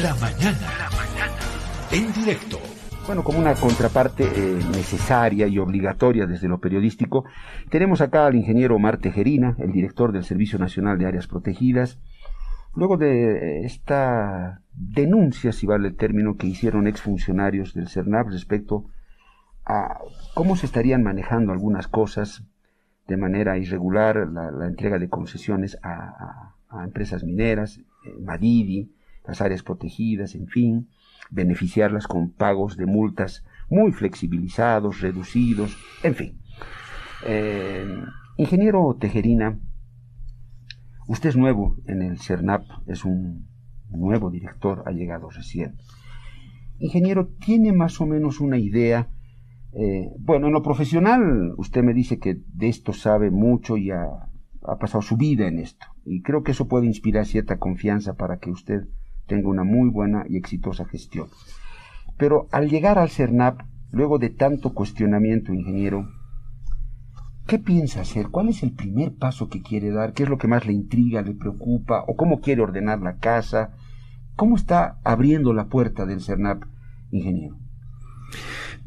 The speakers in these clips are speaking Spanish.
La mañana. La mañana. En directo. Bueno, como una contraparte eh, necesaria y obligatoria desde lo periodístico, tenemos acá al ingeniero Omar Tejerina, el director del Servicio Nacional de Áreas Protegidas. Luego de esta denuncia, si vale el término, que hicieron exfuncionarios del CERNAP respecto a cómo se estarían manejando algunas cosas de manera irregular, la, entrega de concesiones a, empresas mineras, eh, Madidi, las áreas protegidas, en fin, beneficiarlas con pagos de multas muy flexibilizados, reducidos, en fin. Eh, ingeniero Tejerina, usted es nuevo en el CERNAP, es un nuevo director, ha llegado recién. Ingeniero, ¿tiene más o menos una idea? Eh, bueno, en lo profesional, usted me dice que de esto sabe mucho y ha, ha pasado su vida en esto. Y creo que eso puede inspirar cierta confianza para que usted tenga una muy buena y exitosa gestión. Pero al llegar al CERNAP, luego de tanto cuestionamiento, ingeniero, ¿qué piensa hacer? ¿Cuál es el primer paso que quiere dar? ¿Qué es lo que más le intriga, le preocupa? ¿O cómo quiere ordenar la casa? ¿Cómo está abriendo la puerta del CERNAP, ingeniero?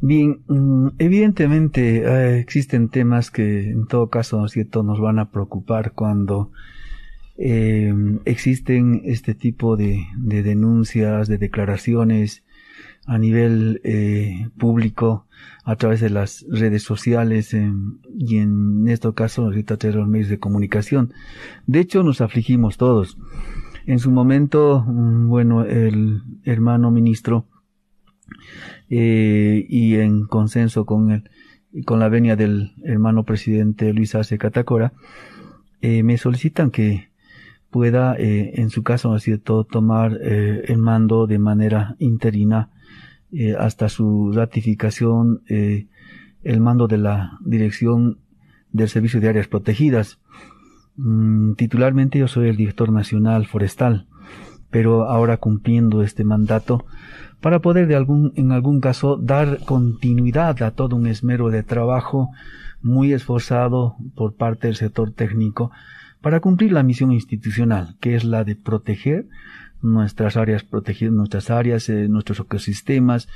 Bien, mm, evidentemente eh, existen temas que en todo caso, ¿no cierto?, nos van a preocupar cuando eh, existen este tipo de, denuncias, de declaraciones a nivel eh, público a través de las redes sociales y en este caso ahorita los medios de comunicación. De hecho, nos afligimos todos. En su momento, mm, bueno, el hermano ministro eh, y en consenso con el, con la venia del hermano presidente Luis Arce Catacora, me solicitan que pueda, eh, en su caso, ¿no es cierto?, tomar eh, el mando de manera interina eh, hasta su ratificación, el mando de la dirección del Servicio de Áreas Protegidas. Mm, titularmente yo soy el director nacional forestal, pero ahora cumpliendo este mandato para poder de algún, en algún caso dar continuidad a todo un esmero de trabajo muy esforzado por parte del sector técnico para cumplir la misión institucional, que es la de proteger nuestras áreas protegidas, nuestras áreas, eh, nuestros ecosistemas,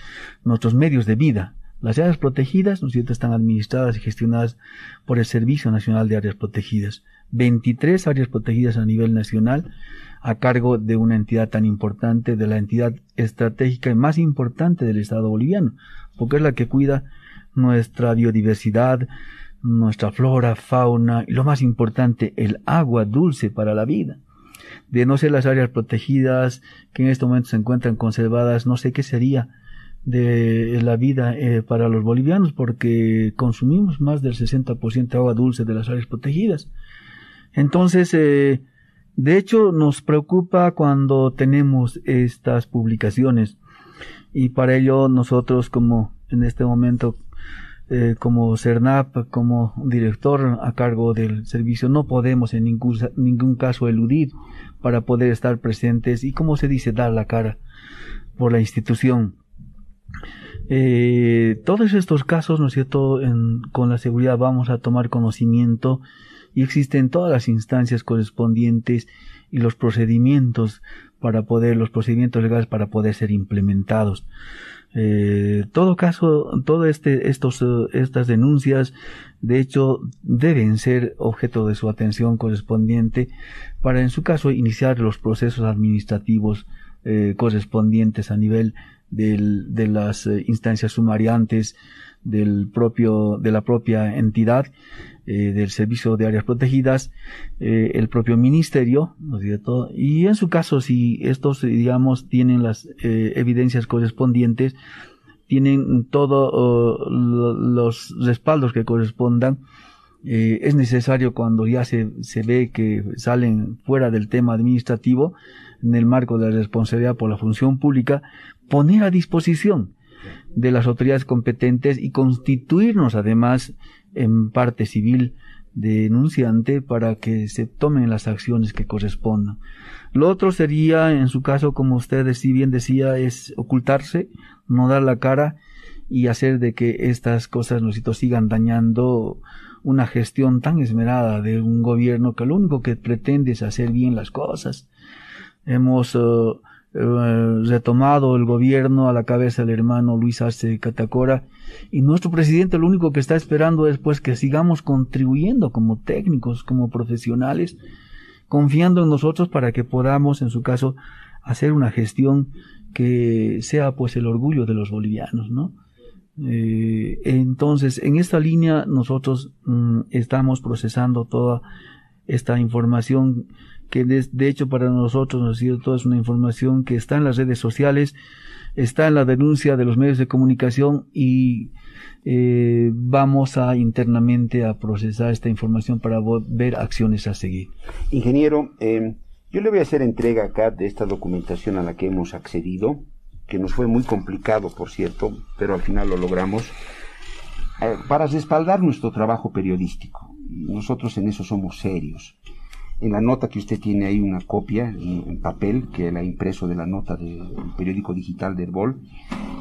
nuestros medios de vida. Las áreas protegidas, ¿no es cierto?, están administradas y gestionadas por el Servicio Nacional de Áreas Protegidas. 23 áreas protegidas a nivel nacional a cargo de una entidad tan importante, de la entidad estratégica más importante del Estado boliviano, porque es la que cuida nuestra biodiversidad, nuestra flora, fauna y lo más importante, el agua dulce para la vida. De no ser las áreas protegidas que en este momento se encuentran conservadas, no sé qué sería de la vida eh, para los bolivianos porque consumimos más del 60% de agua dulce de las áreas protegidas. Entonces, eh, de hecho, nos preocupa cuando tenemos estas publicaciones y para ello nosotros como en este momento eh, como CERNAP, como director a cargo del servicio, no podemos en ningún, ningún caso eludir para poder estar presentes y, como se dice, dar la cara por la institución. Eh, todos estos casos, ¿no es cierto?, con la seguridad vamos a tomar conocimiento y existen todas las instancias correspondientes y los procedimientos para poder, los procedimientos legales para poder ser implementados. Eh, todo caso, todas este, estos, eh, estas denuncias, de hecho, deben ser objeto de su atención correspondiente para, en su caso, iniciar los procesos administrativos eh, correspondientes a nivel del, de las eh, instancias sumariantes del propio, de la propia entidad eh, del Servicio de Áreas Protegidas, eh, el propio Ministerio. Y en su caso, si estos, digamos, tienen las eh, evidencias correspondientes, tienen todos los respaldos que correspondan, es necesario cuando ya se, se ve que salen fuera del tema administrativo, en el marco de la responsabilidad por la función pública, poner a disposición de las autoridades competentes y constituirnos además en parte civil denunciante para que se tomen las acciones que correspondan. Lo otro sería, en su caso, como usted si bien decía, es ocultarse, no dar la cara y hacer de que estas cosas nos sigan dañando una gestión tan esmerada de un gobierno que lo único que pretende es hacer bien las cosas. Hemos eh, retomado el gobierno a la cabeza del hermano Luis Arce Catacora y nuestro presidente lo único que está esperando es pues que sigamos contribuyendo como técnicos, como profesionales, confiando en nosotros para que podamos en su caso hacer una gestión que sea pues el orgullo de los bolivianos, ¿no? Eh, entonces, en esta línea nosotros mm, estamos procesando toda esta información que de, hecho para nosotros nos ha sido toda una información que está en las redes sociales, está en la denuncia de los medios de comunicación y eh, vamos a internamente a procesar esta información para ver acciones a seguir. Ingeniero, eh, yo le voy a hacer entrega acá de esta documentación a la que hemos accedido, que nos fue muy complicado, por cierto, pero al final lo logramos, eh, para respaldar nuestro trabajo periodístico. Nosotros en eso somos serios. En la nota que usted tiene ahí una copia en, papel, que la impreso de la nota del periódico digital de Herbol,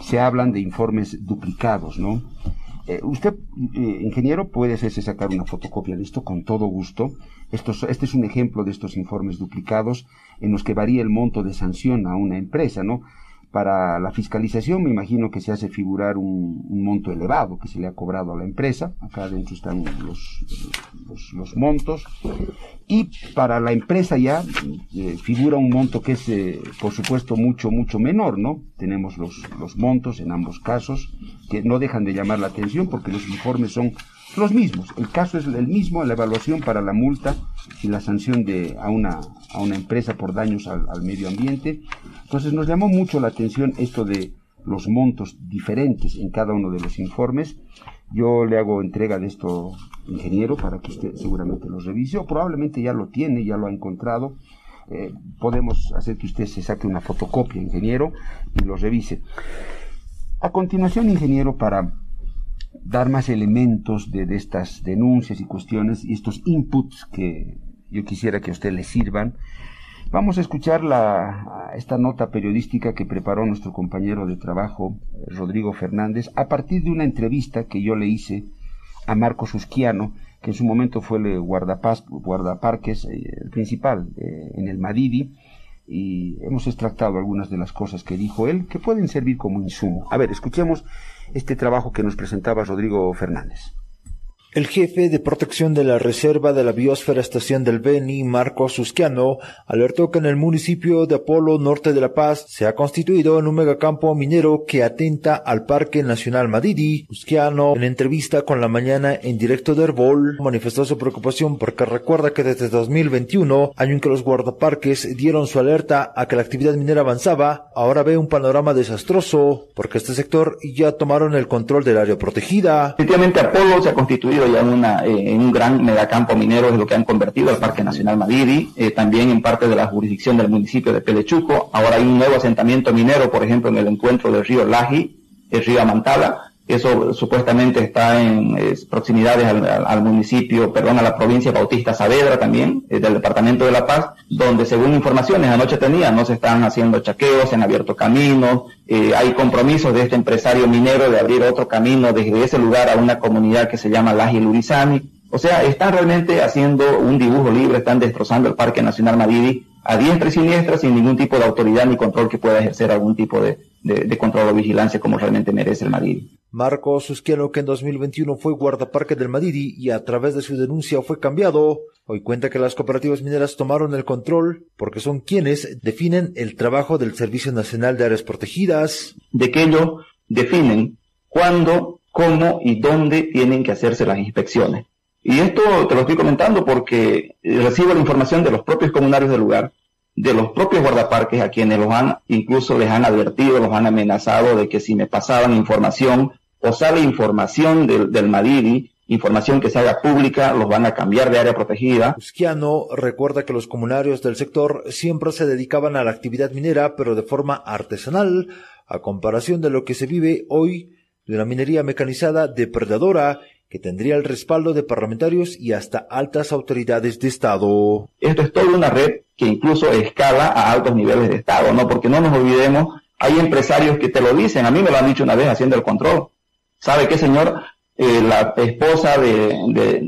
se hablan de informes duplicados, ¿no? Eh, usted, eh, ingeniero, puede hacerse sacar una fotocopia de esto con todo gusto. este es un ejemplo de estos informes duplicados en los que varía el monto de sanción a una empresa, ¿no? Para la fiscalización me imagino que se hace figurar un, monto elevado que se le ha cobrado a la empresa. Acá adentro están los, los, montos. Y para la empresa ya eh, figura un monto que es, eh, por supuesto, mucho, mucho menor, ¿no? Tenemos los, los montos en ambos casos que no dejan de llamar la atención porque los informes son los mismos. El caso es el mismo, la evaluación para la multa y la sanción de, a, una, a una empresa por daños al, medio ambiente. Entonces nos llamó mucho la atención esto de los montos diferentes en cada uno de los informes. Yo le hago entrega de esto, ingeniero, para que usted seguramente lo revise, o probablemente ya lo tiene, ya lo ha encontrado. Eh, podemos hacer que usted se saque una fotocopia, ingeniero, y lo revise. A continuación, ingeniero, para dar más elementos de, estas denuncias y cuestiones y estos inputs que yo quisiera que a usted le sirvan. Vamos a escuchar la, esta nota periodística que preparó nuestro compañero de trabajo, Rodrigo Fernández, a partir de una entrevista que yo le hice a Marco Susquiano, que en su momento fue el guardapaz, guardaparques eh, el principal eh, en el Madidi, y hemos extractado algunas de las cosas que dijo él que pueden servir como insumo. A ver, escuchemos este trabajo que nos presentaba Rodrigo Fernández. El jefe de protección de la Reserva de la Biosfera Estación del Beni, Marco Susquiano, alertó que en el municipio de Apolo, norte de La Paz, se ha constituido en un megacampo minero que atenta al Parque Nacional Madidi. Susquiano, en entrevista con la mañana en directo de Herbol, manifestó su preocupación porque recuerda que desde 2021, año en que los guardaparques dieron su alerta a que la actividad minera avanzaba, ahora ve un panorama desastroso porque este sector ya tomaron el control del área protegida. Efectivamente, Apolo se ha constituido una, eh, en un gran megacampo minero, es lo que han convertido al Parque Nacional Madidi, eh, también en parte de la jurisdicción del municipio de Pelechuco. Ahora hay un nuevo asentamiento minero, por ejemplo, en el encuentro del río Laji, el río Amantala, eso supuestamente está en proximidades al, municipio, perdón, a la provincia Bautista Saavedra también, eh, del departamento de La Paz, donde según informaciones anoche tenía, no se están haciendo chaqueos, se han abierto caminos, eh, hay compromisos de este empresario minero de abrir otro camino desde ese lugar a una comunidad que se llama Laji Lurizani. O sea, están realmente haciendo un dibujo libre, están destrozando el Parque Nacional Madidi a diestra y siniestra sin ningún tipo de autoridad ni control que pueda ejercer algún tipo de, de control o vigilancia como realmente merece el Madidi. Marco Susquiano, que en 2021 fue guardaparque del Madidi y a través de su denuncia fue cambiado, hoy cuenta que las cooperativas mineras tomaron el control porque son quienes definen el trabajo del Servicio Nacional de Áreas Protegidas. De que ellos definen cuándo, cómo y dónde tienen que hacerse las inspecciones. Y esto te lo estoy comentando porque recibo la información de los propios comunarios del lugar, de los propios guardaparques a quienes los han, incluso les han advertido, los han amenazado de que si me pasaban información o sale información del, del Madidi, información que se haga pública, los van a cambiar de área protegida. Usquiano recuerda que los comunarios del sector siempre se dedicaban a la actividad minera, pero de forma artesanal, a comparación de lo que se vive hoy de una minería mecanizada depredadora que tendría el respaldo de parlamentarios y hasta altas autoridades de Estado. Esto es toda una red que incluso escala a altos niveles de Estado, ¿no? Porque no nos olvidemos, hay empresarios que te lo dicen, a mí me lo han dicho una vez haciendo el control. ¿Sabe qué, señor? Eh, la esposa de,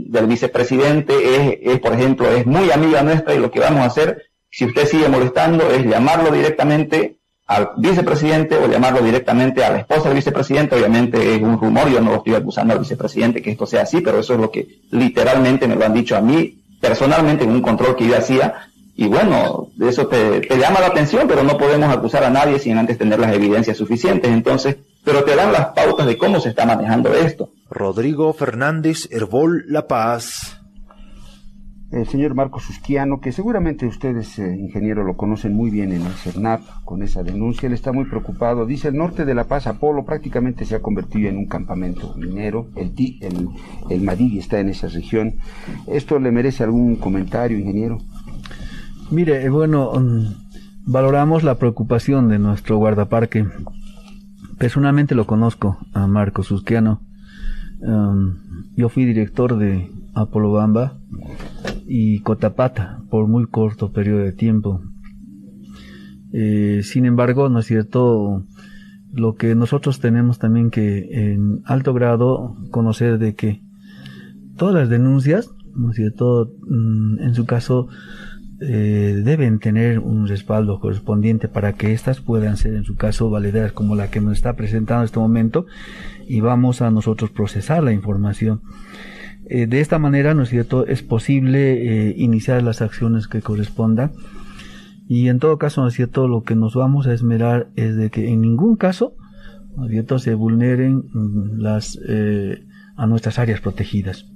del vicepresidente es, por ejemplo, es muy amiga nuestra y lo que vamos a hacer Si usted sigue molestando, es llamarlo directamente al vicepresidente o llamarlo directamente a la esposa del vicepresidente. Obviamente es un rumor, yo no lo estoy acusando al vicepresidente que esto sea así, pero eso es lo que literalmente me lo han dicho a mí personalmente en un control que yo hacía. Y bueno, eso te llama la atención, pero no podemos acusar a nadie sin antes tener las evidencias suficientes. Entonces, pero te dan las pautas de cómo se está manejando esto. Rodrigo Fernández Herbol La Paz el señor Marcos Susquiano, que seguramente ustedes, eh, ingeniero, lo conocen muy bien en el CERNAP con esa denuncia. Él está muy preocupado. Dice, el norte de La Paz, Apolo, prácticamente se ha convertido en un campamento minero. El, el, el Madrid está en esa región. ¿Esto le merece algún comentario, ingeniero? Mire, eh, bueno, mm, valoramos la preocupación de nuestro guardaparque. Personalmente lo conozco a Marcos Susquiano. Um, yo fui director de Apolo Bamba y Cotapata por muy corto periodo de tiempo. Eh, sin embargo, ¿no es cierto? Lo que nosotros tenemos también que en alto grado conocer de que todas las denuncias, ¿no es cierto? Mm, en su caso, eh, deben tener un respaldo correspondiente para que éstas puedan ser en su caso validadas como la que nos está presentando en este momento y vamos a nosotros procesar la información. Eh, de esta manera, ¿no es cierto?, es posible eh, iniciar las acciones que correspondan. Y en todo caso, ¿no es cierto?, lo que nos vamos a esmerar es de que en ningún caso, ¿no es cierto?, se vulneren mm, las, a nuestras áreas protegidas.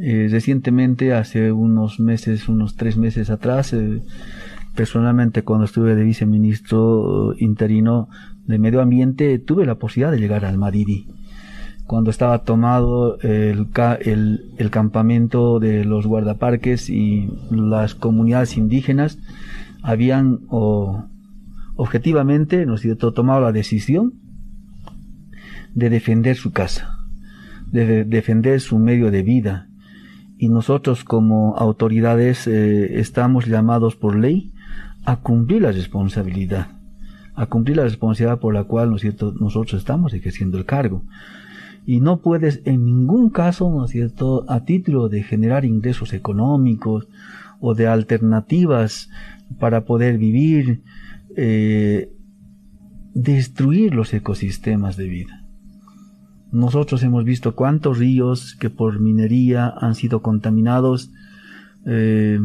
Recientemente, hace unos meses, unos tres meses atrás, personalmente cuando estuve de viceministro interino de Medio Ambiente, tuve la posibilidad de llegar al Maridi cuando estaba tomado el, el, campamento de los guardaparques y las comunidades indígenas habían objetivamente ¿no cierto? tomado la decisión de defender su casa, de defender su medio de vida. Y nosotros como autoridades eh, estamos llamados por ley a cumplir la responsabilidad, a cumplir la responsabilidad por la cual ¿no cierto? nosotros estamos ejerciendo el cargo y no puedes en ningún caso, ¿no es cierto?, a título de generar ingresos económicos o de alternativas para poder vivir, eh, destruir los ecosistemas de vida. Nosotros hemos visto cuántos ríos que por minería han sido contaminados, eh,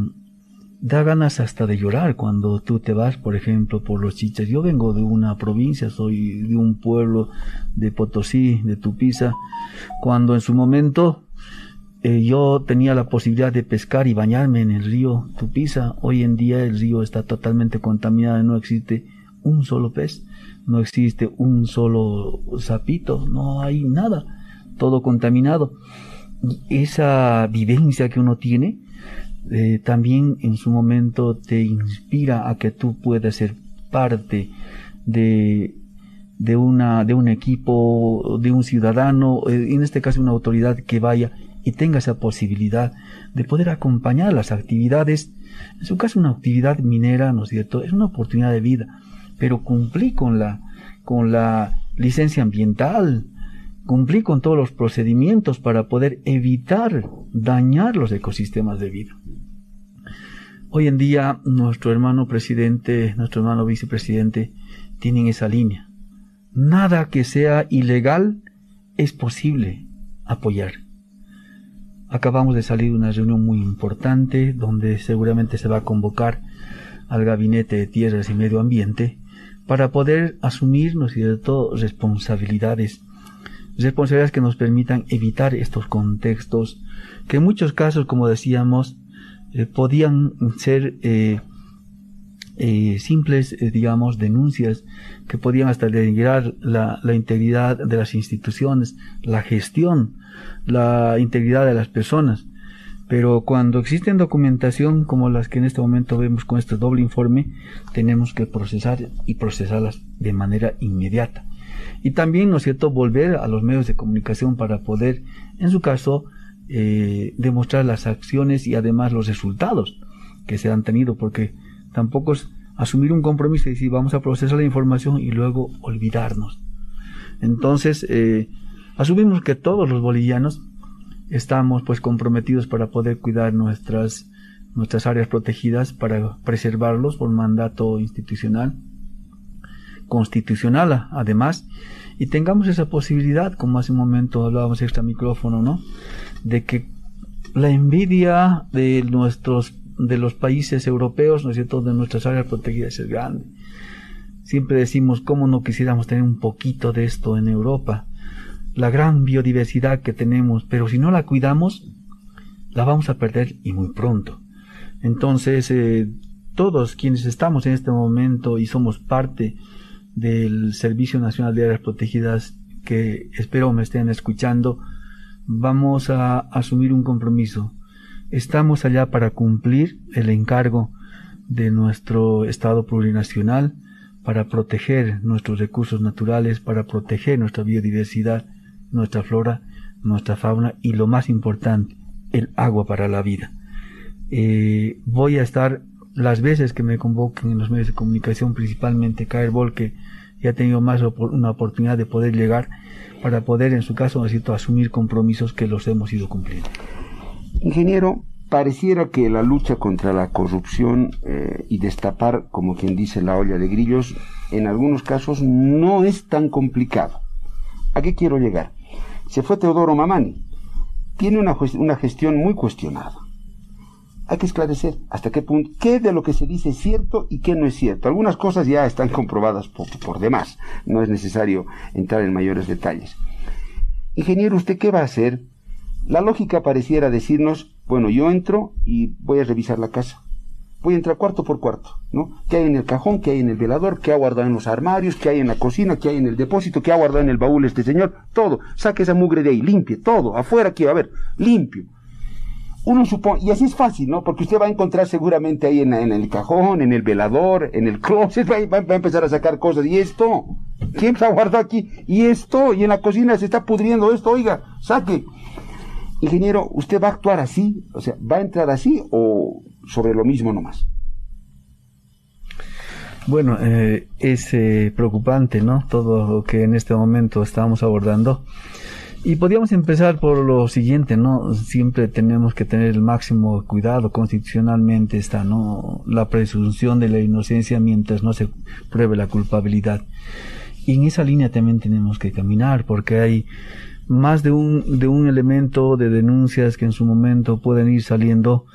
da ganas hasta de llorar cuando tú te vas, por ejemplo, por los chichas. Yo vengo de una provincia, soy de un pueblo de Potosí, de Tupiza, cuando en su momento eh, yo tenía la posibilidad de pescar y bañarme en el río Tupiza. Hoy en día el río está totalmente contaminado, no existe un solo pez, no existe un solo sapito, no hay nada, todo contaminado. esa vivencia que uno tiene, eh, también en su momento te inspira a que tú puedas ser parte de, de, una, de un equipo, de un ciudadano, eh, en este caso una autoridad que vaya y tenga esa posibilidad de poder acompañar las actividades, en su caso una actividad minera, ¿no es cierto? Es una oportunidad de vida, pero cumplí con la, con la licencia ambiental, cumplí con todos los procedimientos para poder evitar dañar los ecosistemas de vida. Hoy en día nuestro hermano presidente, nuestro hermano vicepresidente tienen esa línea. Nada que sea ilegal es posible apoyar. Acabamos de salir de una reunión muy importante donde seguramente se va a convocar al Gabinete de Tierras y Medio Ambiente para poder asumir, ¿no es cierto?, responsabilidades. Responsabilidades que nos permitan evitar estos contextos que en muchos casos, como decíamos, eh, podían ser eh, eh, simples, digamos, denuncias que podían hasta denigrar la, integridad de las instituciones, la gestión, la integridad de las personas. Pero cuando existen documentación como las que en este momento vemos con este doble informe, tenemos que procesar y procesarlas de manera inmediata. Y también, ¿no es cierto?, volver a los medios de comunicación para poder, en su caso, eh, demostrar las acciones y además los resultados que se han tenido, porque tampoco es asumir un compromiso y decir vamos a procesar la información y luego olvidarnos. Entonces, eh, asumimos que todos los bolivianos estamos pues comprometidos para poder cuidar nuestras nuestras áreas protegidas para preservarlos por mandato institucional, constitucional además, y tengamos esa posibilidad, como hace un momento hablábamos extra micrófono, ¿no? De que la envidia de nuestros de los países europeos, ¿no es cierto?, de nuestras áreas protegidas es grande. Siempre decimos cómo no quisiéramos tener un poquito de esto en Europa. La gran biodiversidad que tenemos, pero si no la cuidamos, la vamos a perder y muy pronto. Entonces, eh, todos quienes estamos en este momento y somos parte del Servicio Nacional de Áreas Protegidas, que espero me estén escuchando, vamos a asumir un compromiso. Estamos allá para cumplir el encargo de nuestro Estado plurinacional, para proteger nuestros recursos naturales, para proteger nuestra biodiversidad, nuestra flora, nuestra fauna y lo más importante, el agua para la vida. Eh, voy a estar las veces que me convoquen en los medios de comunicación, principalmente Caerbol, que ya ha tenido más una oportunidad de poder llegar para poder, en su caso, necesito asumir compromisos que los hemos ido cumpliendo. Ingeniero, pareciera que la lucha contra la corrupción eh, y destapar, como quien dice, la olla de grillos, en algunos casos no es tan complicado. ¿A qué quiero llegar? Se fue Teodoro Mamani. Tiene una, una gestión muy cuestionada. Hay que esclarecer hasta qué punto, qué de lo que se dice es cierto y qué no es cierto. Algunas cosas ya están comprobadas por, por demás. No es necesario entrar en mayores detalles. Ingeniero, ¿usted qué va a hacer? La lógica pareciera decirnos, bueno, yo entro y voy a revisar la casa. Voy a entrar cuarto por cuarto, ¿no? ¿Qué hay en el cajón? ¿Qué hay en el velador? ¿Qué ha guardado en los armarios? ¿Qué hay en la cocina? ¿Qué hay en el depósito? ¿Qué ha guardado en el baúl este señor? Todo. Saque esa mugre de ahí, limpie, todo. Afuera aquí, a ver, limpio. Uno supone, y así es fácil, ¿no? Porque usted va a encontrar seguramente ahí en, el cajón, en el velador, en el closet, va, va, a empezar a sacar cosas. ¿Y esto? ¿Quién se ha guardado aquí? ¿Y esto? Y en la cocina se está pudriendo esto, oiga, saque. Ingeniero, ¿usted va a actuar así? O sea, ¿va a entrar así o sobre lo mismo nomás? Bueno, eh, es eh, preocupante, ¿no? Todo lo que en este momento estamos abordando. Y podríamos empezar por lo siguiente, ¿no? Siempre tenemos que tener el máximo cuidado constitucionalmente está, ¿no? La presunción de la inocencia mientras no se pruebe la culpabilidad. Y en esa línea también tenemos que caminar porque hay más de un, de un elemento de denuncias que en su momento pueden ir saliendo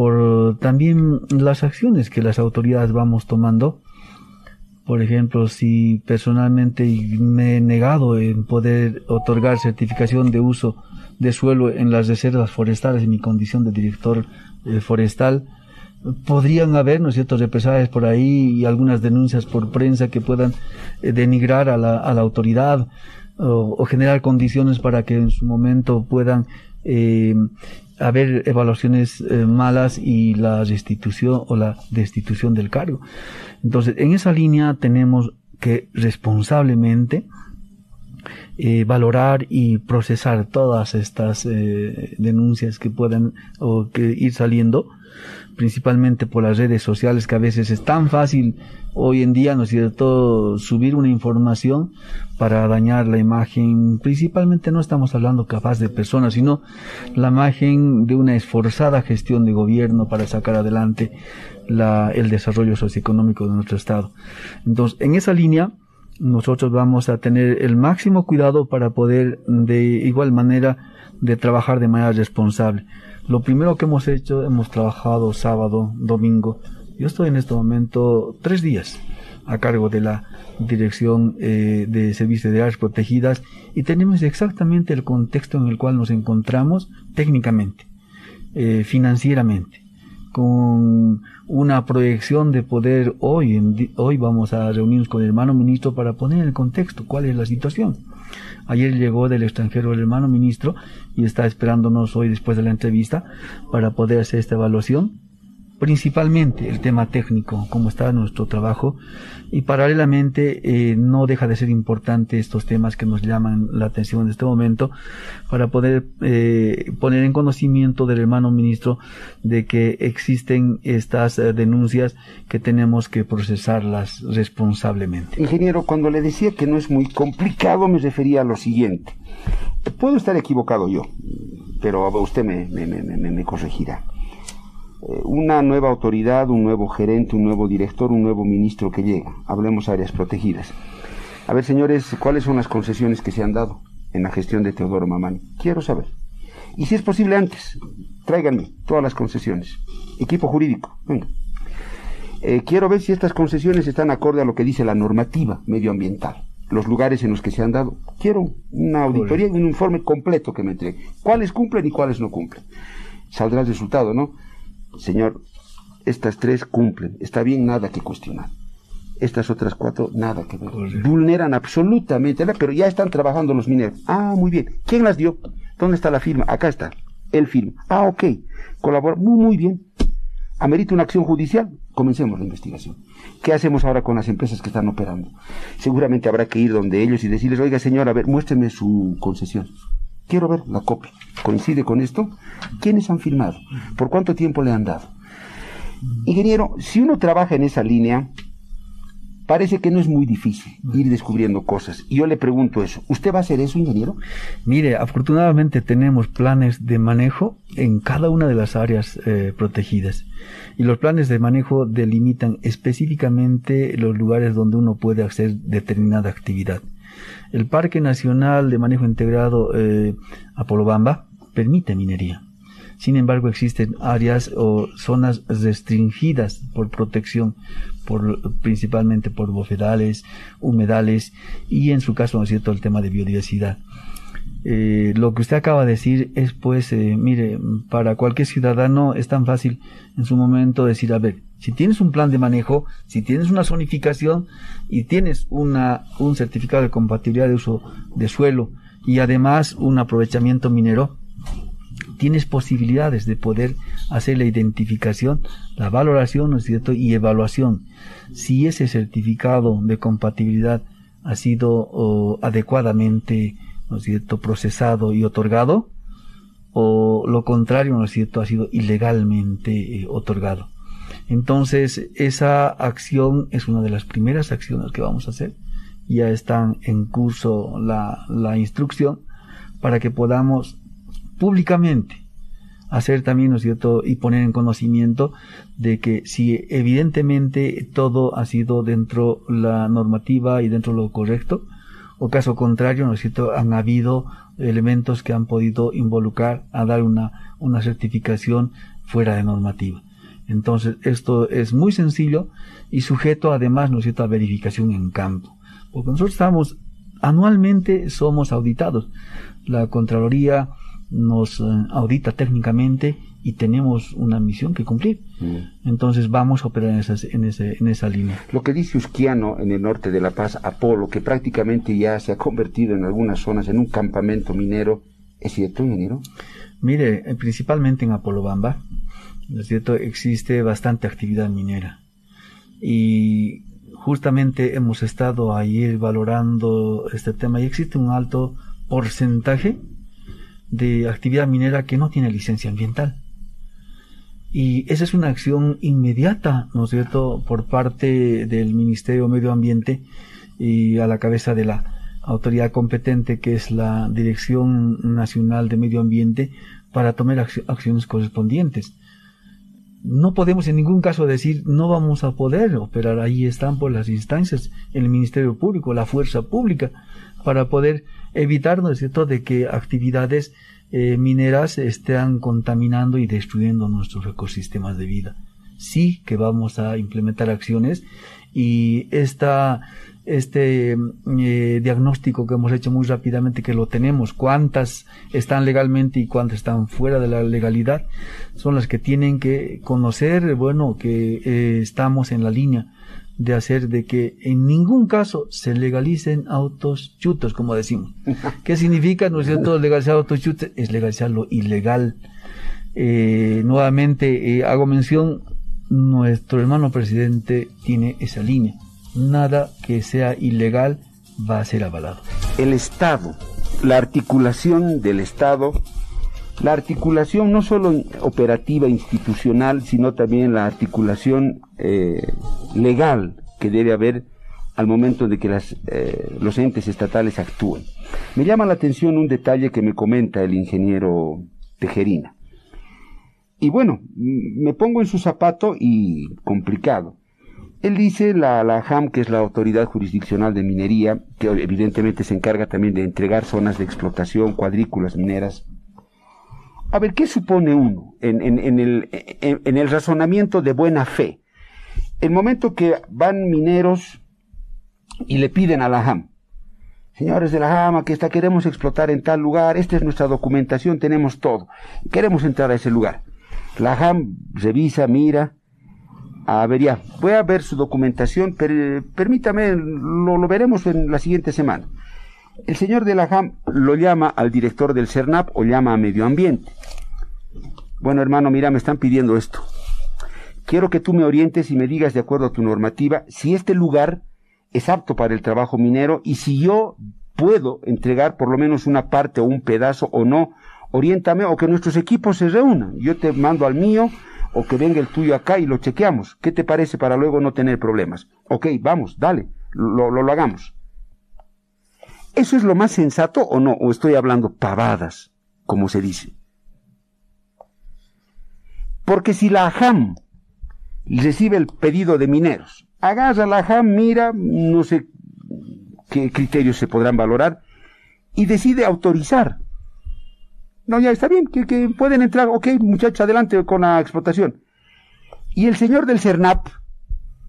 por también las acciones que las autoridades vamos tomando. Por ejemplo, si personalmente me he negado en poder otorgar certificación de uso de suelo en las reservas forestales en mi condición de director eh, forestal, podrían haber, ¿no es represalias por ahí y algunas denuncias por prensa que puedan eh, denigrar a la autoridad o, generar condiciones para que en su momento puedan eh, haber evaluaciones eh, malas y la restitución o la destitución del cargo. Entonces, en esa línea tenemos que responsablemente eh, valorar y procesar todas estas denuncias que puedan o que ir saliendo principalmente por las redes sociales, que a veces es tan fácil hoy en día, ¿no es cierto?, subir una información para dañar la imagen. Principalmente no estamos hablando capaz de personas, sino la imagen de una esforzada gestión de gobierno para sacar adelante la, el desarrollo socioeconómico de nuestro Estado. Entonces, en esa línea, nosotros vamos a tener el máximo cuidado para poder de igual manera de trabajar de manera responsable. Lo primero que hemos hecho, hemos trabajado sábado, domingo. Yo estoy en este momento tres días a cargo de la Dirección eh, de Servicios de Áreas Protegidas y tenemos exactamente el contexto en el cual nos encontramos técnicamente, eh, financieramente, con una proyección de poder hoy, hoy vamos a reunirnos con el hermano ministro para poner el contexto, cuál es la situación. Ayer llegó del extranjero el hermano ministro y está esperándonos hoy después de la entrevista para poder hacer esta evaluación principalmente el tema técnico, cómo está nuestro trabajo, y paralelamente eh, no deja de ser importante estos temas que nos llaman la atención en este momento para poder eh, poner en conocimiento del hermano ministro de que existen estas eh, denuncias que tenemos que procesarlas responsablemente. Ingeniero, cuando le decía que no es muy complicado me refería a lo siguiente. Puedo estar equivocado yo, pero usted me, me, corregirá una nueva autoridad, un nuevo gerente, un nuevo director, un nuevo ministro que llega. Hablemos áreas protegidas. A ver, señores, ¿cuáles son las concesiones que se han dado en la gestión de Teodoro Mamani? Quiero saber. Y si es posible antes, tráiganme todas las concesiones. Equipo jurídico, venga. Eh, quiero ver si estas concesiones están acorde a lo que dice la normativa medioambiental, los lugares en los que se han dado. Quiero una auditoría y un informe completo que me entregue. ¿Cuáles cumplen y cuáles no cumplen? Saldrá el resultado, ¿no? Señor, estas tres cumplen. Está bien, nada que cuestionar. Estas otras cuatro, nada que ver. Vulneran absolutamente, pero ya están trabajando los mineros. Ah, muy bien. ¿Quién las dio? ¿Dónde está la firma? Acá está. El firma. Ah, ok. Colabora. Muy, muy bien. ¿Amerita una acción judicial? Comencemos la investigación. ¿Qué hacemos ahora con las empresas que están operando? Seguramente habrá que ir donde ellos y decirles, oiga señor, a ver, muéstreme su concesión. Quiero ver la copia. ¿Coincide con esto? ¿Quiénes han firmado? ¿Por cuánto tiempo le han dado? Ingeniero, si uno trabaja en esa línea, parece que no es muy difícil ir descubriendo cosas. Y yo le pregunto eso, ¿usted va a hacer eso, ingeniero? Mire, afortunadamente tenemos planes de manejo en cada una de las áreas eh, protegidas. Y los planes de manejo delimitan específicamente los lugares donde uno puede hacer determinada actividad. El Parque Nacional de Manejo Integrado eh, Apolobamba permite minería. Sin embargo, existen áreas o zonas restringidas por protección, por, principalmente por bofedales, humedales y en su caso, ¿no es cierto?, el tema de biodiversidad. Eh, lo que usted acaba de decir es, pues, eh, mire, para cualquier ciudadano es tan fácil en su momento decir, a ver, si tienes un plan de manejo, si tienes una zonificación y tienes una, un certificado de compatibilidad de uso de suelo y además un aprovechamiento minero, tienes posibilidades de poder hacer la identificación, la valoración, ¿no es cierto? Y evaluación. Si ese certificado de compatibilidad ha sido adecuadamente, ¿no es cierto?, procesado y otorgado, o lo contrario, ¿no es cierto?, ha sido ilegalmente eh, otorgado. Entonces, esa acción es una de las primeras acciones que vamos a hacer. Ya están en curso la, la instrucción para que podamos públicamente hacer también, ¿no es cierto?, y poner en conocimiento de que si evidentemente todo ha sido dentro la normativa y dentro lo correcto, o caso contrario, ¿no es cierto?, han habido elementos que han podido involucrar a dar una, una certificación fuera de normativa. Entonces, esto es muy sencillo y sujeto además, ¿no es cierto?, a verificación en campo. Porque nosotros estamos, anualmente somos auditados. La Contraloría nos eh, audita técnicamente y tenemos una misión que cumplir. Mm. Entonces vamos a operar en, esas, en, ese, en esa línea. Lo que dice Usquiano en el norte de La Paz, Apolo, que prácticamente ya se ha convertido en algunas zonas en un campamento minero, ¿es cierto, ingeniero? Mire, eh, principalmente en Apolobamba, ¿no es cierto? Existe bastante actividad minera. Y justamente hemos estado ahí valorando este tema y existe un alto porcentaje de actividad minera que no tiene licencia ambiental. Y esa es una acción inmediata, ¿no es cierto?, por parte del Ministerio de Medio Ambiente y a la cabeza de la autoridad competente que es la Dirección Nacional de Medio Ambiente para tomar acciones correspondientes. No podemos en ningún caso decir no vamos a poder operar. Ahí están por las instancias, el Ministerio Público, la fuerza pública, para poder evitar, ¿no cierto?, de que actividades eh, mineras estén contaminando y destruyendo nuestros ecosistemas de vida. Sí que vamos a implementar acciones y esta, este eh, diagnóstico que hemos hecho muy rápidamente, que lo tenemos, cuántas están legalmente y cuántas están fuera de la legalidad, son las que tienen que conocer, bueno, que eh, estamos en la línea de hacer de que en ningún caso se legalicen autos chutos, como decimos. ¿Qué significa, no es cierto, legalizar autos chutos? Es legalizar lo ilegal. Eh, nuevamente eh, hago mención, nuestro hermano presidente tiene esa línea. Nada que sea ilegal va a ser avalado. El Estado, la articulación del Estado la articulación no solo operativa, institucional, sino también la articulación eh, legal que debe haber al momento de que las, eh, los entes estatales actúen. Me llama la atención un detalle que me comenta el ingeniero Tejerina. Y bueno, me pongo en su zapato y complicado. Él dice la, la HAM, que es la Autoridad Jurisdiccional de Minería, que evidentemente se encarga también de entregar zonas de explotación, cuadrículas mineras. A ver, ¿qué supone uno en, en, el, en el razonamiento de buena fe? El momento que van mineros y le piden a la HAM, señores de la JAM, que está, queremos explotar en tal lugar, esta es nuestra documentación, tenemos todo, queremos entrar a ese lugar. La JAM revisa, mira, a ver ya, voy a ver su documentación, pero permítame, lo, lo, veremos en la siguiente semana. El señor de la JAM lo llama al director del CERNAP o llama a Medio Ambiente. Bueno, hermano, mira, me están pidiendo esto. Quiero que tú me orientes y me digas, de acuerdo a tu normativa, si este lugar es apto para el trabajo minero y si yo puedo entregar por lo menos una parte o un pedazo o no, oriéntame o que nuestros equipos se reúnan. Yo te mando al mío o que venga el tuyo acá y lo chequeamos. ¿Qué te parece para luego no tener problemas? Ok, vamos, dale, lo, lo, hagamos. ¿Eso es lo más sensato o no? ¿O estoy hablando pavadas, como se dice? Porque si la AJAM recibe el pedido de mineros agarra la JAM, mira, no sé qué criterios se podrán valorar, y decide autorizar. No, ya está bien, que, pueden entrar, ok, muchachos, adelante con la explotación. Y el señor del CERNAP,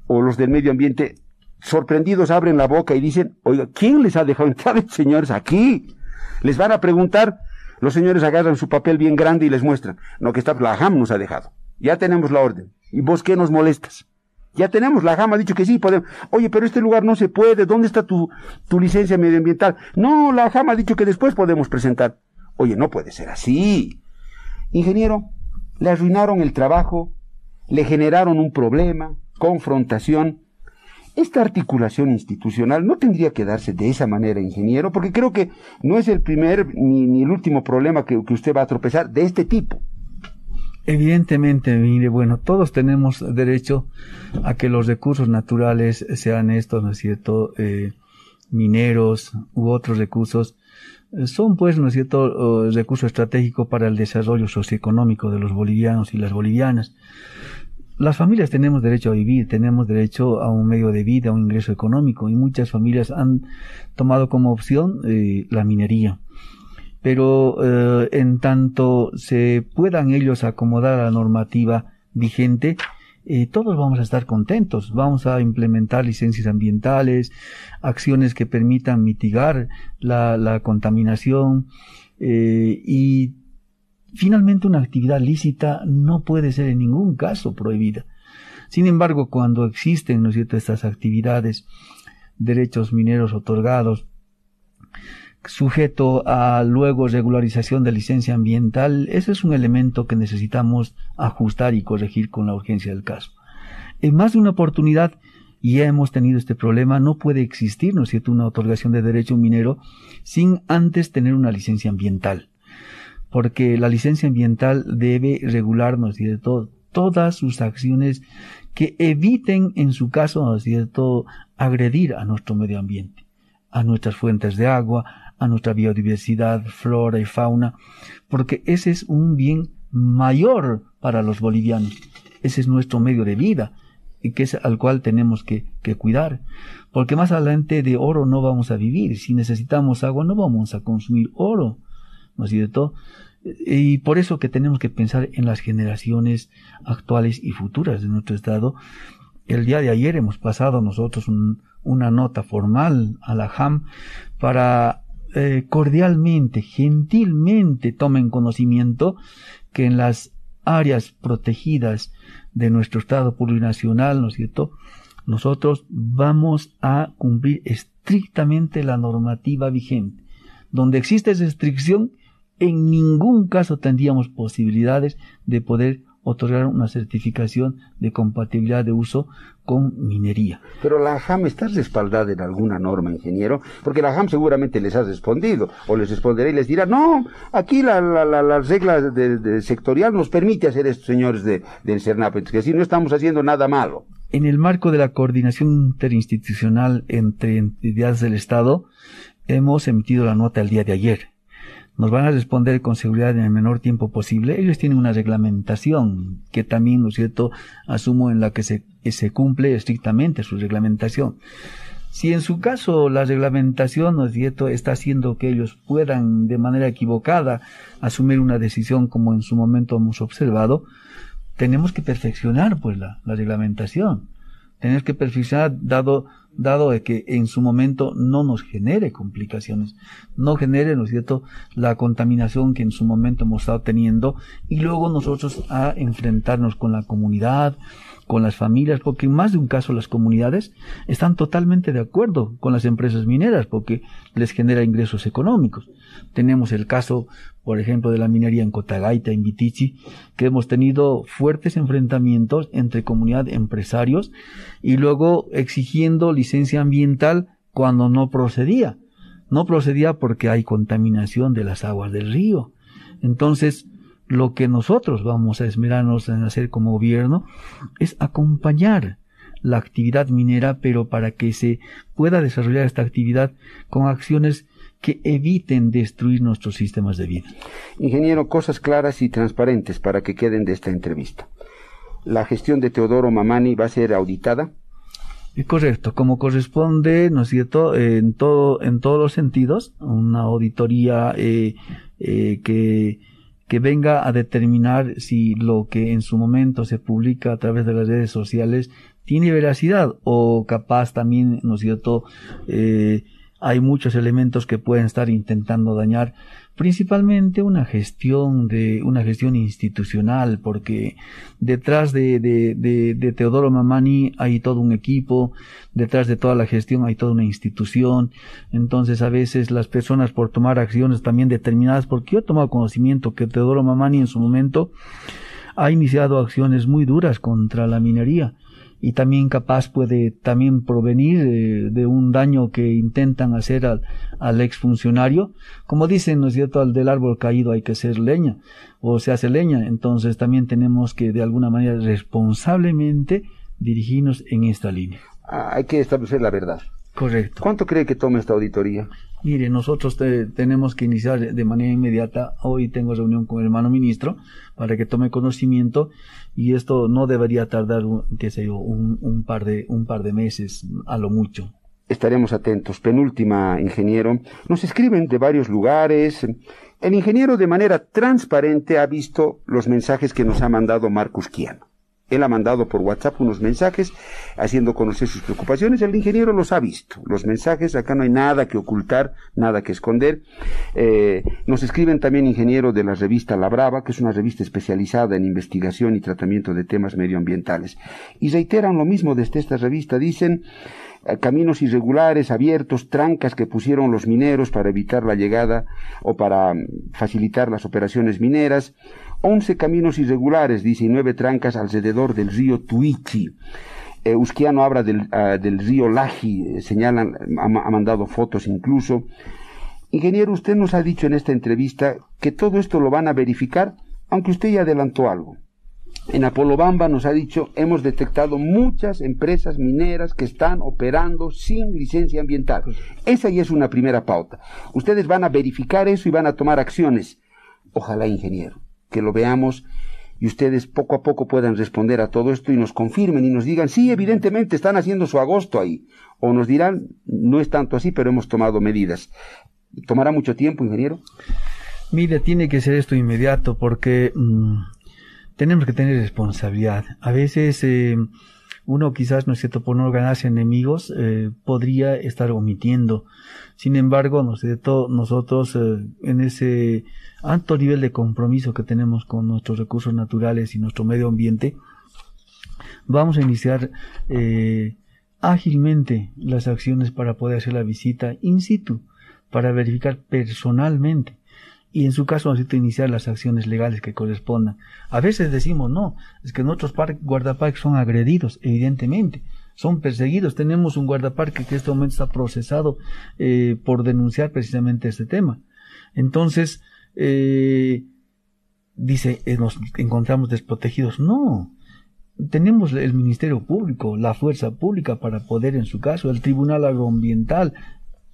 o los del medio ambiente, sorprendidos abren la boca y dicen, oiga, ¿quién les ha dejado entrar, señores, aquí? Les van a preguntar, los señores agarran su papel bien grande y les muestran, no, que está, la JAM nos ha dejado, ya tenemos la orden, ¿y vos qué nos molestas? Ya tenemos, la JAM ha dicho que sí, podemos. Oye, pero este lugar no se puede, ¿dónde está tu, tu licencia medioambiental? No, la JAM ha dicho que después podemos presentar. Oye, no puede ser así. Ingeniero, le arruinaron el trabajo, le generaron un problema, confrontación. Esta articulación institucional no tendría que darse de esa manera, ingeniero, porque creo que no es el primer ni, el último problema que, usted va a tropezar de este tipo. Evidentemente, mire, bueno, todos tenemos derecho a que los recursos naturales sean estos, ¿no es cierto? Eh, mineros u otros recursos, son pues, ¿no es cierto?, uh, recurso estratégico para el desarrollo socioeconómico de los bolivianos y las bolivianas. Las familias tenemos derecho a vivir, tenemos derecho a un medio de vida, a un ingreso económico, y muchas familias han tomado como opción eh, la minería pero eh, en tanto se puedan ellos acomodar a la normativa vigente, todos vamos a estar contentos. Vamos a implementar licencias ambientales, acciones que permitan mitigar la, contaminación eh, y finalmente una actividad lícita no puede ser en ningún caso prohibida. Sin embargo, cuando existen, ¿no estas actividades, derechos mineros otorgados, sujeto a luego regularización de licencia ambiental, ese es un elemento que necesitamos ajustar y corregir con la urgencia del caso. En más de una oportunidad ya hemos tenido este problema, no puede existir, ¿no es cierto?, una otorgación de derecho minero sin antes tener una licencia ambiental. Porque la licencia ambiental debe regular, ¿no es cierto?, todas sus acciones que eviten, en su caso, ¿no es cierto?, agredir a nuestro medio ambiente, a nuestras fuentes de agua, a nuestra biodiversidad, flora y fauna, porque ese es un bien mayor para los bolivianos. Ese es nuestro medio de vida y que es al cual tenemos que, cuidar. Porque más adelante de oro no vamos a vivir. Si necesitamos agua no vamos a consumir oro. ¿No es cierto? Y por eso que tenemos que pensar en las generaciones actuales y futuras de nuestro estado. El día de ayer hemos pasado nosotros un, una nota formal a la JAM para eh, cordialmente, gentilmente tomen conocimiento que en las áreas protegidas de nuestro Estado plurinacional, ¿no es cierto? Nosotros vamos a cumplir estrictamente la normativa vigente. Donde existe restricción, en ningún caso tendríamos posibilidades de poder otorgar una certificación de compatibilidad de uso con minería. Pero la JAM está respaldada en alguna norma, ingeniero, porque la JAM seguramente les ha respondido, o les responderá y les dirá, no, aquí la, la, la, la regla de, de sectorial nos permite hacer esto, señores de, del CERNAP, que así no estamos haciendo nada malo. En el marco de la coordinación interinstitucional entre entidades del Estado, hemos emitido la nota el día de ayer nos van a responder con seguridad en el menor tiempo posible. Ellos tienen una reglamentación que también, ¿no es cierto?, asumo en la que se, se cumple estrictamente su reglamentación. Si en su caso la reglamentación, ¿no es cierto?, está haciendo que ellos puedan de manera equivocada asumir una decisión como en su momento hemos observado, tenemos que perfeccionar pues la, la reglamentación. Tenemos que perfeccionar dado dado de que en su momento no nos genere complicaciones, no genere, ¿no es cierto?, la contaminación que en su momento hemos estado teniendo y luego nosotros a enfrentarnos con la comunidad, con las familias, porque en más de un caso las comunidades están totalmente de acuerdo con las empresas mineras porque les genera ingresos económicos. Tenemos el caso, por ejemplo, de la minería en Cotagaita, en Vitichi, que hemos tenido fuertes enfrentamientos entre comunidad empresarios y luego exigiendo licencia ambiental cuando no procedía. No procedía porque hay contaminación de las aguas del río. Entonces, lo que nosotros vamos a esmerarnos en hacer como gobierno es acompañar la actividad minera, pero para que se pueda desarrollar esta actividad con acciones que eviten destruir nuestros sistemas de vida. Ingeniero, cosas claras y transparentes para que queden de esta entrevista. ¿La gestión de Teodoro Mamani va a ser auditada? Correcto, como corresponde, ¿no es cierto?, en, todo, en todos los sentidos, una auditoría eh, eh, que que venga a determinar si lo que en su momento se publica a través de las redes sociales tiene veracidad o capaz también, ¿no es cierto?, eh, hay muchos elementos que pueden estar intentando dañar principalmente una gestión de una gestión institucional porque detrás de, de, de, Teodoro Mamani hay todo un equipo detrás de toda la gestión hay toda una institución. Entonces a veces las personas por tomar acciones también determinadas porque yo he tomado conocimiento que Teodoro Mamani en su momento ha iniciado acciones muy duras contra la minería y también capaz puede también provenir de, un daño que intentan hacer al, al exfuncionario. Como dicen, ¿no es cierto?, al del árbol caído hay que hacer leña o se hace leña. Entonces también tenemos que de alguna manera responsablemente dirigirnos en esta línea. Ah, hay que establecer la verdad. Correcto. ¿Cuánto cree que toma esta auditoría? Mire, nosotros tenemos que iniciar de manera inmediata. Hoy tengo reunión con el hermano ministro para que tome conocimiento y esto no debería tardar, qué sé yo, un, par de, un par de meses a lo mucho. Estaremos atentos. Penúltima, ingeniero. Nos escriben de varios lugares. El ingeniero de manera transparente ha visto los mensajes que nos ha mandado Marcus Quiano. Él ha mandado por WhatsApp unos mensajes haciendo conocer sus preocupaciones. El ingeniero los ha visto. Los mensajes, acá no hay nada que ocultar, nada que esconder. Eh, nos escriben también ingeniero de la revista La Brava, que es una revista especializada en investigación y tratamiento de temas medioambientales. Y reiteran lo mismo desde esta revista. Dicen, eh, caminos irregulares, abiertos, trancas que pusieron los mineros para evitar la llegada o para mm, facilitar las operaciones mineras, once caminos irregulares, dice, y nueve trancas alrededor del río Tuichi. Eh, Usquiano habla del, ah, del río Laji, eh, señalan, ha, mandado fotos incluso. Ingeniero, usted nos ha dicho en esta entrevista que todo esto lo van a verificar, aunque usted ya adelantó algo. En Apolobamba nos ha dicho, hemos detectado muchas empresas mineras que están operando sin licencia ambiental. Esa ya es una primera pauta. Ustedes van a verificar eso y van a tomar acciones. Ojalá, ingeniero que lo veamos y ustedes poco a poco puedan responder a todo esto y nos confirmen y nos digan, sí, evidentemente están haciendo su agosto ahí. O nos dirán, no es tanto así, pero hemos tomado medidas. ¿Tomará mucho tiempo, ingeniero? Mire, tiene que ser esto inmediato porque mm, tenemos que tener responsabilidad. A veces eh, uno quizás, ¿no es cierto?, por no ganarse enemigos, eh, podría estar omitiendo. Sin embargo, ¿no es cierto?, nosotros eh, en ese alto nivel de compromiso que tenemos con nuestros recursos naturales y nuestro medio ambiente, vamos a iniciar eh, ágilmente las acciones para poder hacer la visita in situ, para verificar personalmente y en su caso necesita iniciar las acciones legales que correspondan. A veces decimos no, es que nuestros guardaparques son agredidos, evidentemente, son perseguidos. Tenemos un guardaparque que en este momento está procesado eh, por denunciar precisamente este tema. Entonces, eh, dice, eh, nos encontramos desprotegidos. No, tenemos el Ministerio Público, la fuerza pública para poder, en su caso, el Tribunal Agroambiental,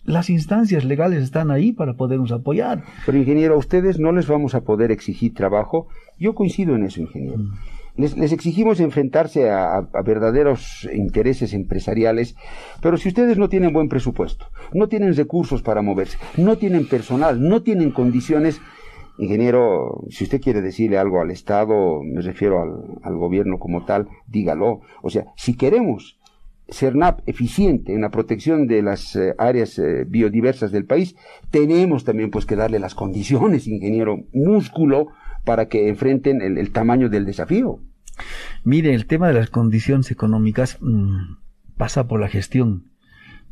las instancias legales están ahí para podernos apoyar. Pero ingeniero, a ustedes no les vamos a poder exigir trabajo. Yo coincido en eso, ingeniero. Mm. Les, exigimos enfrentarse a, verdaderos intereses empresariales, pero si ustedes no tienen buen presupuesto, no tienen recursos para moverse, no tienen personal, no tienen condiciones, ingeniero, si usted quiere decirle algo al Estado, me refiero al, gobierno como tal, dígalo. O sea, si queremos ser NAP eficiente en la protección de las eh, áreas eh, biodiversas del país, tenemos también pues que darle las condiciones, ingeniero, músculo, para que enfrenten el, tamaño del desafío. Mire, el tema de las condiciones económicas mm, pasa por la gestión.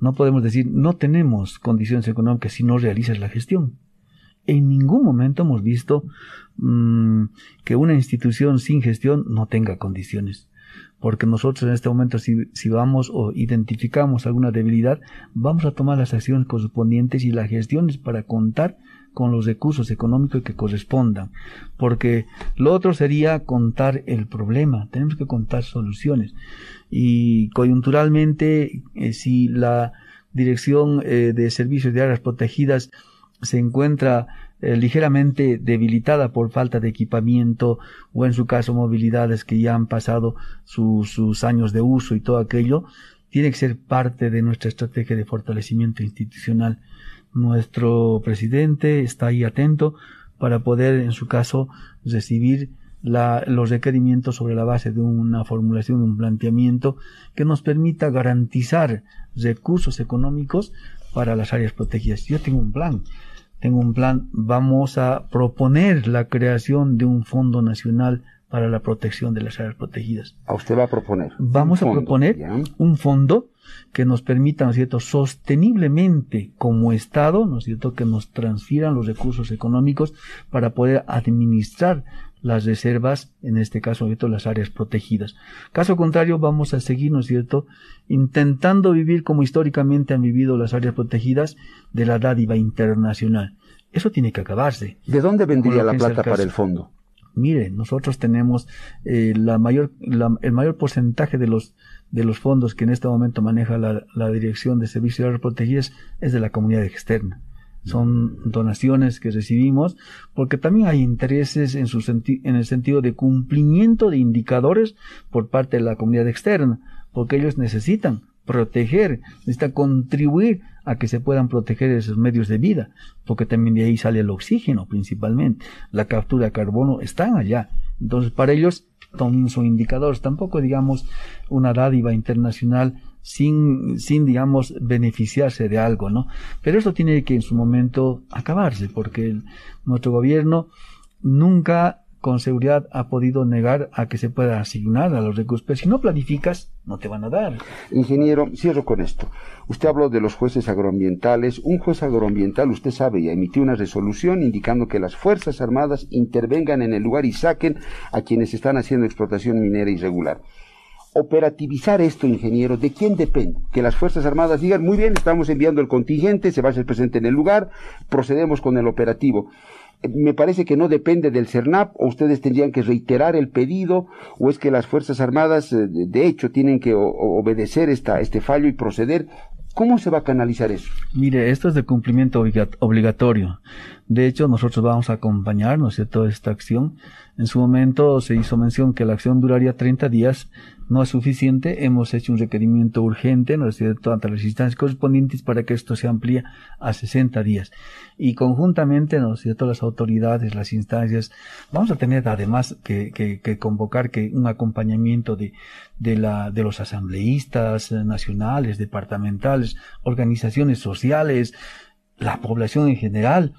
No podemos decir no tenemos condiciones económicas si no realizas la gestión. En ningún momento hemos visto mm, que una institución sin gestión no tenga condiciones porque nosotros en este momento si, si, vamos o identificamos alguna debilidad, vamos a tomar las acciones correspondientes y las gestiones para contar con los recursos económicos que correspondan, porque lo otro sería contar el problema, tenemos que contar soluciones. Y coyunturalmente, eh, si la Dirección eh, de Servicios de Áreas Protegidas se encuentra eh, ligeramente debilitada por falta de equipamiento o en su caso movilidades que ya han pasado sus años de uso y todo aquello, tiene que ser parte de nuestra estrategia de fortalecimiento institucional nuestro presidente está ahí atento para poder, en su caso, recibir los requerimientos sobre la base de una formulación, de un planteamiento que nos permita garantizar recursos económicos para las áreas protegidas. Yo tengo un plan, tengo un plan, vamos a proponer la creación de un Fondo Nacional para la protección de las áreas protegidas. ¿A usted va a proponer? Vamos a proponer un fondo que nos permita, ¿no es cierto?, sosteniblemente como Estado, ¿no es cierto?, que nos transfieran los recursos económicos para poder administrar las reservas, en este caso, ¿no las áreas protegidas. Caso contrario, vamos a seguir, ¿no es cierto?, intentando vivir como históricamente han vivido las áreas protegidas de la dádiva internacional. Eso tiene que acabarse. ¿De dónde vendría la plata para el fondo? Mire, nosotros tenemos eh, la mayor, el mayor porcentaje de los, de los fondos que en este momento maneja la, la Dirección de Servicios de Protegidas es de la comunidad externa. Son donaciones que recibimos porque también hay intereses en, su en el sentido de cumplimiento de indicadores por parte de la comunidad externa, porque ellos necesitan proteger, necesita contribuir a que se puedan proteger esos medios de vida, porque también de ahí sale el oxígeno principalmente, la captura de carbono están allá. Entonces, para ellos también son indicadores, tampoco digamos una dádiva internacional sin, sin digamos beneficiarse de algo, ¿no? Pero esto tiene que en su momento acabarse, porque nuestro gobierno nunca con seguridad ha podido negar a que se pueda asignar a los recursos. Pero si no planificas, no te van a dar. Ingeniero, cierro con esto. Usted habló de los jueces agroambientales. Un juez agroambiental, usted sabe, ya emitió una resolución indicando que las Fuerzas Armadas intervengan en el lugar y saquen a quienes están haciendo explotación minera irregular. Operativizar esto, ingeniero, ¿de quién depende? Que las Fuerzas Armadas digan, muy bien, estamos enviando el contingente, se va a ser presente en el lugar, procedemos con el operativo me parece que no depende del CERNAP, o ustedes tendrían que reiterar el pedido, o es que las Fuerzas Armadas, eh, de hecho, tienen que obedecer esta, este fallo y proceder. ¿Cómo se va a canalizar eso? Mire, esto es de cumplimiento obligatorio. De hecho, nosotros vamos a acompañarnos de toda esta acción. En su momento se hizo mención que la acción duraría 30 días no es suficiente, hemos hecho un requerimiento urgente, ¿no es cierto?, ante las instancias correspondientes para que esto se amplíe a 60 días. Y conjuntamente, ¿no es cierto?, las autoridades, las instancias, vamos a tener además que, que, convocar que un acompañamiento de, de, la, de los asambleístas nacionales, departamentales, organizaciones sociales, la población en general,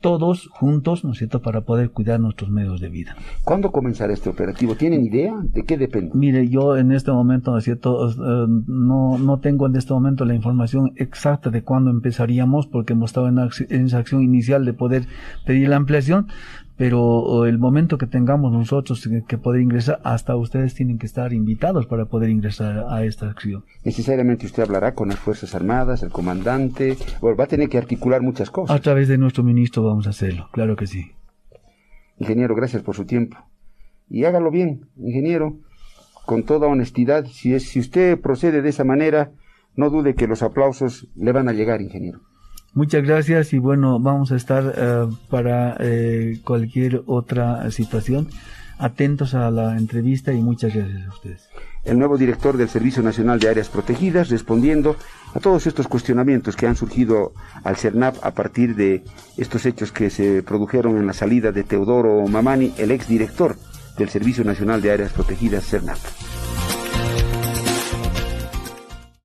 todos juntos, ¿no es cierto?, para poder cuidar nuestros medios de vida. ¿Cuándo comenzará este operativo? ¿Tienen idea? ¿De qué depende? Mire, yo en este momento, ¿no es cierto?, no, no tengo en este momento la información exacta de cuándo empezaríamos, porque hemos estado en, en esa acción inicial de poder pedir la ampliación, pero el momento que tengamos nosotros que poder ingresar, hasta ustedes tienen que estar invitados para poder ingresar a esta acción. Necesariamente usted hablará con las Fuerzas Armadas, el comandante, bueno, va a tener que articular muchas cosas. A través de nuestro ministro vamos a hacerlo, claro que sí. Ingeniero, gracias por su tiempo. Y hágalo bien, ingeniero, con toda honestidad. Si, es, si usted procede de esa manera, no dude que los aplausos le van a llegar, ingeniero. Muchas gracias y bueno, vamos a estar eh, para eh, cualquier otra situación atentos a la entrevista y muchas gracias a ustedes. El nuevo director del Servicio Nacional de Áreas Protegidas respondiendo a todos estos cuestionamientos que han surgido al CERNAP a partir de estos hechos que se produjeron en la salida de Teodoro Mamani, el exdirector del Servicio Nacional de Áreas Protegidas CERNAP.